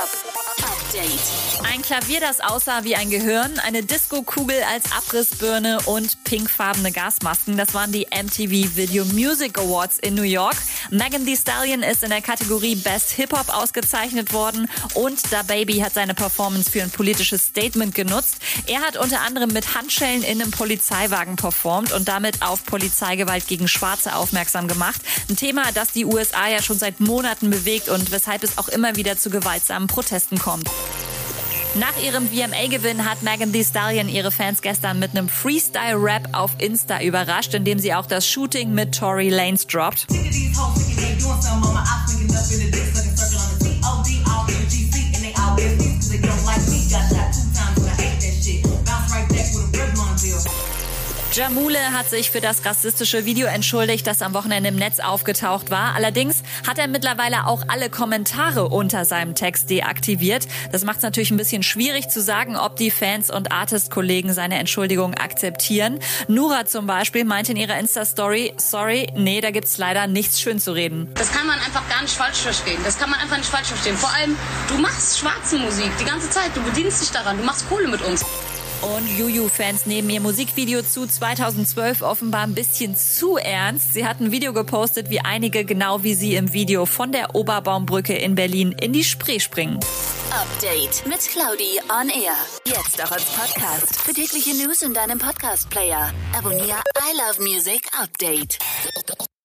Hip-Hop Update. Ein Klavier, das aussah wie ein Gehirn, eine Disco-Kugel als Abrissbirne und pinkfarbene Gasmasken. Das waren die MTV Video Music Awards in New York. Megan Thee Stallion ist in der Kategorie Best Hip-Hop ausgezeichnet worden und Da Baby hat seine Performance für ein politisches Statement genutzt. Er hat unter anderem mit Handschellen in einem Polizeiwagen performt und damit auf Polizeigewalt gegen Schwarze aufmerksam gemacht. Ein Thema, das die USA ja schon seit Monaten bewegt und weshalb es auch immer wieder zu gewaltsamen Protesten kommt. Nach ihrem VMA-Gewinn hat Megan Thee Stallion ihre Fans gestern mit einem Freestyle-Rap auf Insta überrascht, indem sie auch das Shooting mit Tory Lanez droppt. Jamule hat sich für das rassistische Video entschuldigt, das am Wochenende im Netz aufgetaucht war. Allerdings hat er mittlerweile auch alle Kommentare unter seinem Text deaktiviert. Das macht es natürlich ein bisschen schwierig zu sagen, ob die Fans und Artist-Kollegen seine Entschuldigung akzeptieren. Nura zum Beispiel meinte in ihrer Insta-Story, sorry, nee, da gibt's leider nichts schön zu reden. Das kann man einfach gar nicht falsch verstehen. Das kann man einfach nicht falsch verstehen. Vor allem, du machst schwarze Musik die ganze Zeit. Du bedienst dich daran. Du machst Kohle mit uns. Und Juju-Fans nehmen ihr Musikvideo zu 2012 offenbar ein bisschen zu ernst. Sie hat ein Video gepostet, wie einige genau wie sie im Video von der Oberbaumbrücke in Berlin in die Spree springen. Update mit Claudi on Air. Jetzt auch als Podcast. Für tägliche News in deinem Podcast-Player. Abonniere I Love Music Update.